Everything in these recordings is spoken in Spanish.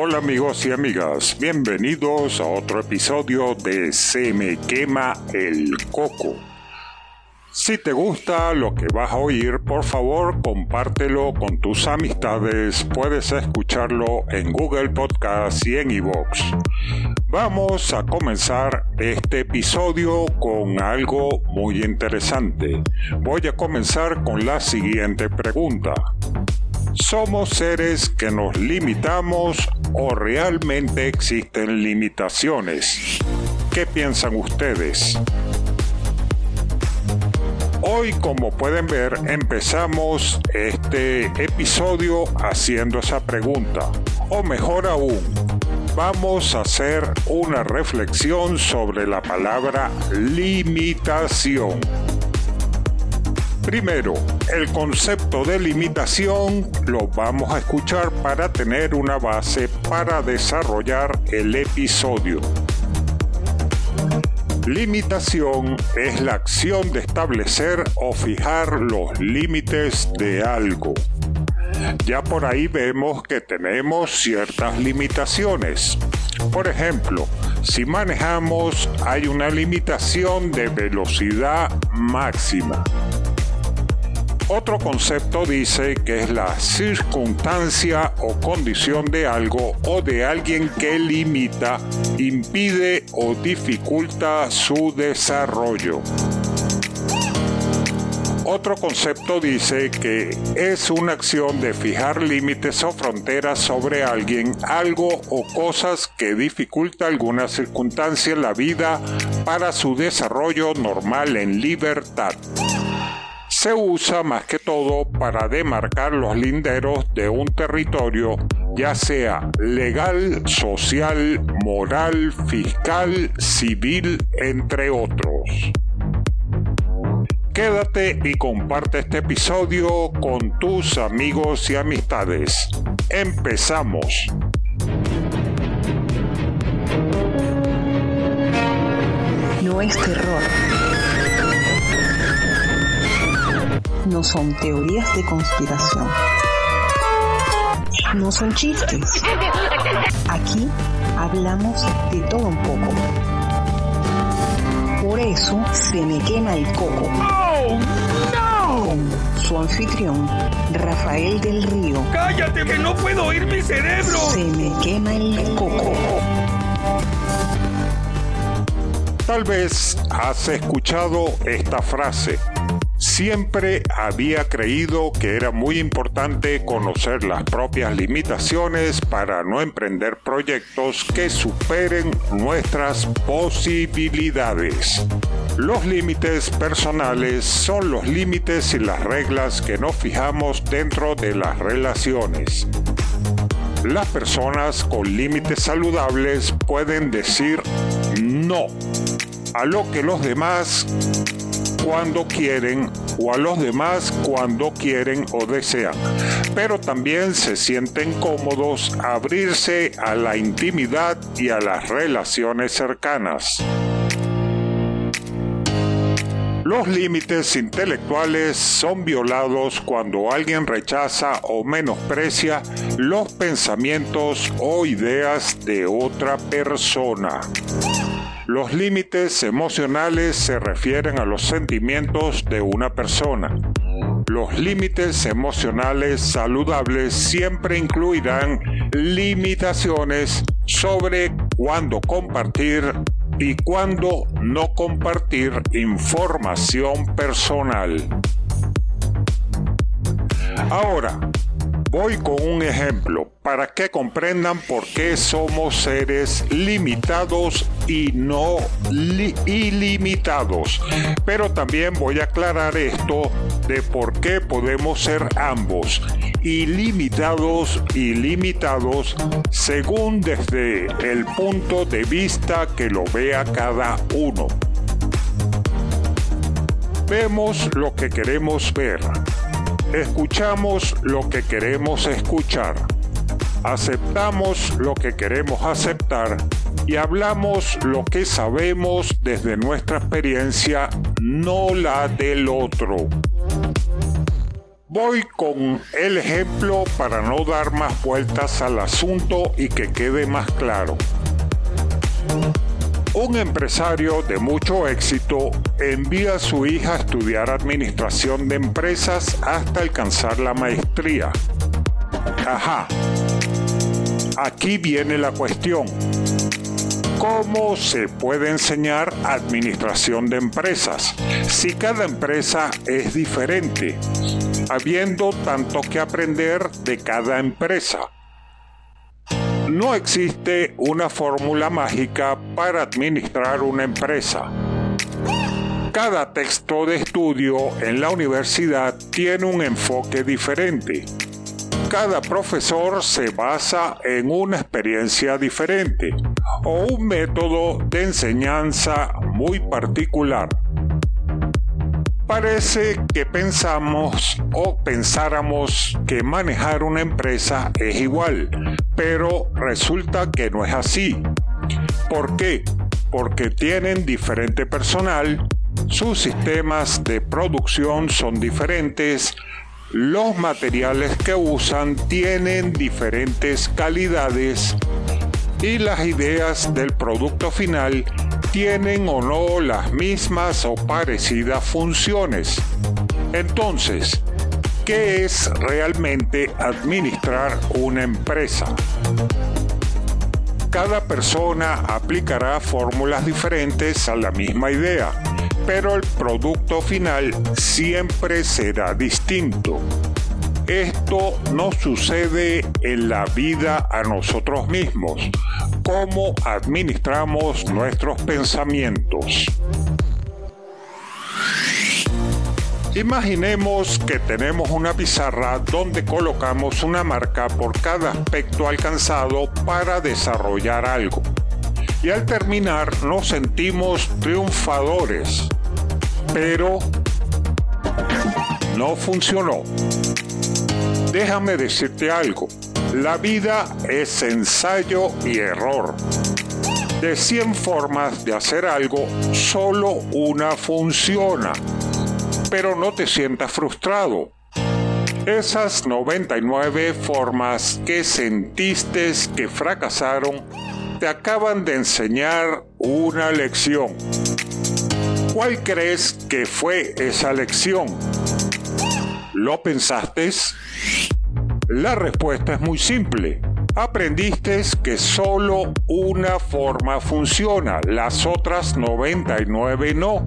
Hola amigos y amigas, bienvenidos a otro episodio de Se me quema el coco. Si te gusta lo que vas a oír, por favor compártelo con tus amistades. Puedes escucharlo en Google Podcast y en iVoox. Vamos a comenzar este episodio con algo muy interesante. Voy a comenzar con la siguiente pregunta. ¿Somos seres que nos limitamos o realmente existen limitaciones? ¿Qué piensan ustedes? Hoy, como pueden ver, empezamos este episodio haciendo esa pregunta. O mejor aún, vamos a hacer una reflexión sobre la palabra limitación. Primero, el concepto de limitación lo vamos a escuchar para tener una base para desarrollar el episodio. Limitación es la acción de establecer o fijar los límites de algo. Ya por ahí vemos que tenemos ciertas limitaciones. Por ejemplo, si manejamos hay una limitación de velocidad máxima. Otro concepto dice que es la circunstancia o condición de algo o de alguien que limita, impide o dificulta su desarrollo. Otro concepto dice que es una acción de fijar límites o fronteras sobre alguien, algo o cosas que dificulta alguna circunstancia en la vida para su desarrollo normal en libertad se usa más que todo para demarcar los linderos de un territorio, ya sea legal, social, moral, fiscal, civil, entre otros. Quédate y comparte este episodio con tus amigos y amistades. Empezamos. No es terror no son teorías de conspiración. No son chistes. Aquí hablamos de todo un poco. Por eso se me quema el coco. ¡Oh, no! Con su anfitrión, Rafael del Río. ¡Cállate que no puedo oír mi cerebro! Se me quema el coco. Tal vez has escuchado esta frase Siempre había creído que era muy importante conocer las propias limitaciones para no emprender proyectos que superen nuestras posibilidades. Los límites personales son los límites y las reglas que nos fijamos dentro de las relaciones. Las personas con límites saludables pueden decir no a lo que los demás cuando quieren o a los demás cuando quieren o desean, pero también se sienten cómodos abrirse a la intimidad y a las relaciones cercanas. Los límites intelectuales son violados cuando alguien rechaza o menosprecia los pensamientos o ideas de otra persona. Los límites emocionales se refieren a los sentimientos de una persona. Los límites emocionales saludables siempre incluirán limitaciones sobre cuándo compartir y cuándo no compartir información personal. Ahora, Voy con un ejemplo para que comprendan por qué somos seres limitados y no ilimitados. Pero también voy a aclarar esto de por qué podemos ser ambos, ilimitados y limitados, según desde el punto de vista que lo vea cada uno. Vemos lo que queremos ver Escuchamos lo que queremos escuchar. Aceptamos lo que queremos aceptar y hablamos lo que sabemos desde nuestra experiencia, no la del otro. Voy con el ejemplo para no dar más vueltas al asunto y que quede más claro. Un empresario de mucho éxito envía a su hija a estudiar administración de empresas hasta alcanzar la maestría. Ajá. Aquí viene la cuestión. ¿Cómo se puede enseñar administración de empresas si cada empresa es diferente? habiendo tanto que aprender de cada empresa. No existe una fórmula mágica para administrar una empresa. Cada texto de estudio en la universidad tiene un enfoque diferente. Cada profesor se basa en una experiencia diferente o un método de enseñanza muy particular. Parece que pensamos o pensáramos que manejar una empresa es igual, pero resulta que no es así. ¿Por qué? Porque tienen diferente personal, sus sistemas de producción son diferentes, los materiales que usan tienen diferentes calidades y las ideas del producto final tienen o no las mismas o parecidas funciones. Entonces, ¿qué es realmente administrar una empresa? Cada persona aplicará fórmulas diferentes a la misma idea, pero el producto final siempre será distinto. Esto no sucede en la vida a nosotros mismos, cómo administramos nuestros pensamientos. Imaginemos que tenemos una pizarra donde colocamos una marca por cada aspecto alcanzado para desarrollar algo. Y al terminar nos sentimos triunfadores. Pero no funcionó. Déjame decirte algo. La vida es ensayo y error. De 100 formas de hacer algo, solo una funciona. Pero no te sientas frustrado. Esas 99 formas que sentiste que fracasaron te acaban de enseñar una lección. ¿Cuál crees que fue esa lección? ¿Lo pensaste? La respuesta es muy simple. Aprendiste que solo una forma funciona, las otras 99 no.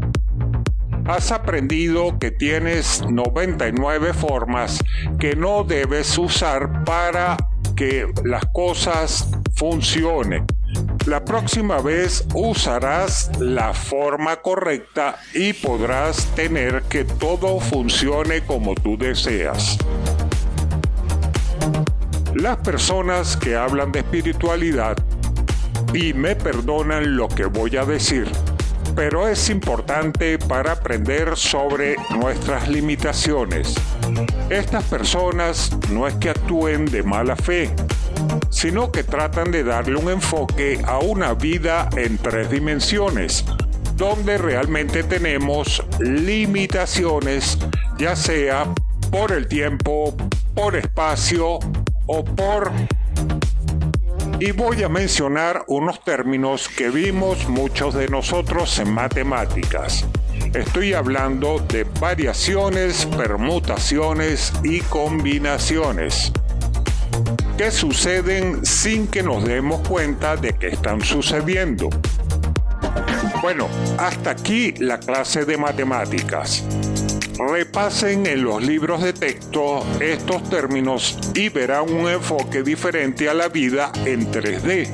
Has aprendido que tienes 99 formas que no debes usar para que las cosas funcionen. La próxima vez usarás la forma correcta y podrás tener que todo funcione como tú deseas. Las personas que hablan de espiritualidad, y me perdonan lo que voy a decir, pero es importante para aprender sobre nuestras limitaciones. Estas personas no es que actúen de mala fe, sino que tratan de darle un enfoque a una vida en tres dimensiones, donde realmente tenemos limitaciones, ya sea por el tiempo, por espacio o por... Y voy a mencionar unos términos que vimos muchos de nosotros en matemáticas. Estoy hablando de variaciones, permutaciones y combinaciones que suceden sin que nos demos cuenta de que están sucediendo. Bueno, hasta aquí la clase de matemáticas. Repasen en los libros de texto estos términos y verán un enfoque diferente a la vida en 3D.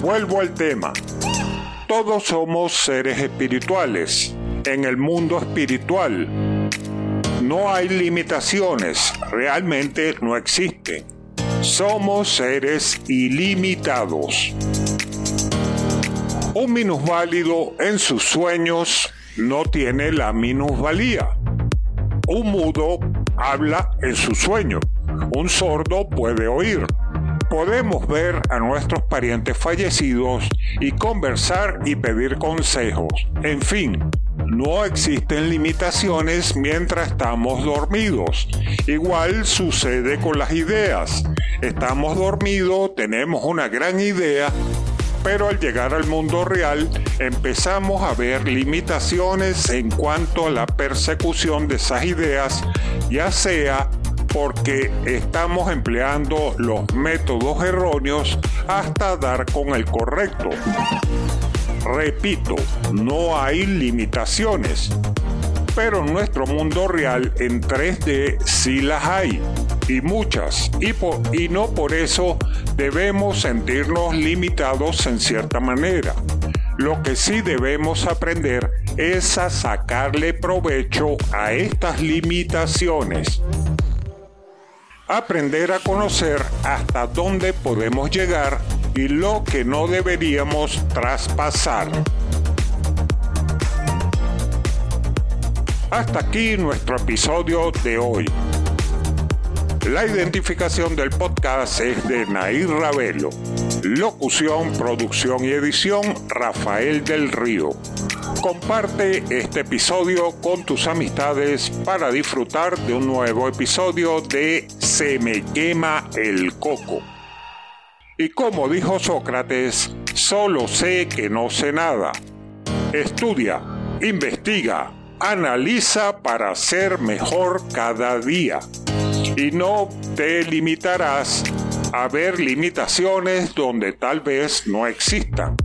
Vuelvo al tema. Todos somos seres espirituales. En el mundo espiritual no hay limitaciones, realmente no existen. Somos seres ilimitados. Un minusválido en sus sueños no tiene la minusvalía. Un mudo habla en su sueño. Un sordo puede oír. Podemos ver a nuestros parientes fallecidos y conversar y pedir consejos. En fin, no existen limitaciones mientras estamos dormidos. Igual sucede con las ideas. Estamos dormidos, tenemos una gran idea, pero al llegar al mundo real empezamos a ver limitaciones en cuanto a la persecución de esas ideas, ya sea porque estamos empleando los métodos erróneos hasta dar con el correcto. Repito, no hay limitaciones, pero en nuestro mundo real en 3D sí las hay, y muchas, y, y no por eso debemos sentirnos limitados en cierta manera. Lo que sí debemos aprender es a sacarle provecho a estas limitaciones aprender a conocer hasta dónde podemos llegar y lo que no deberíamos traspasar. Hasta aquí nuestro episodio de hoy. La identificación del podcast es de Nair Ravelo. Locución, producción y edición Rafael del Río. Comparte este episodio con tus amistades para disfrutar de un nuevo episodio de Se me quema el coco. Y como dijo Sócrates, solo sé que no sé nada. Estudia, investiga, analiza para ser mejor cada día. Y no te limitarás a ver limitaciones donde tal vez no existan.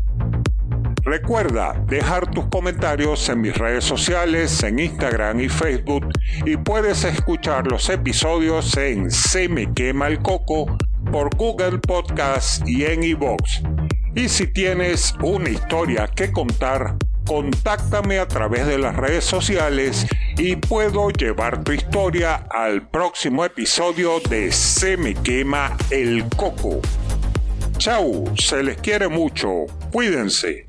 Recuerda dejar tus comentarios en mis redes sociales, en Instagram y Facebook, y puedes escuchar los episodios en Se me quema el coco por Google Podcast y en iVoox. Y si tienes una historia que contar, contáctame a través de las redes sociales y puedo llevar tu historia al próximo episodio de Se me quema el coco. Chau, se les quiere mucho, cuídense.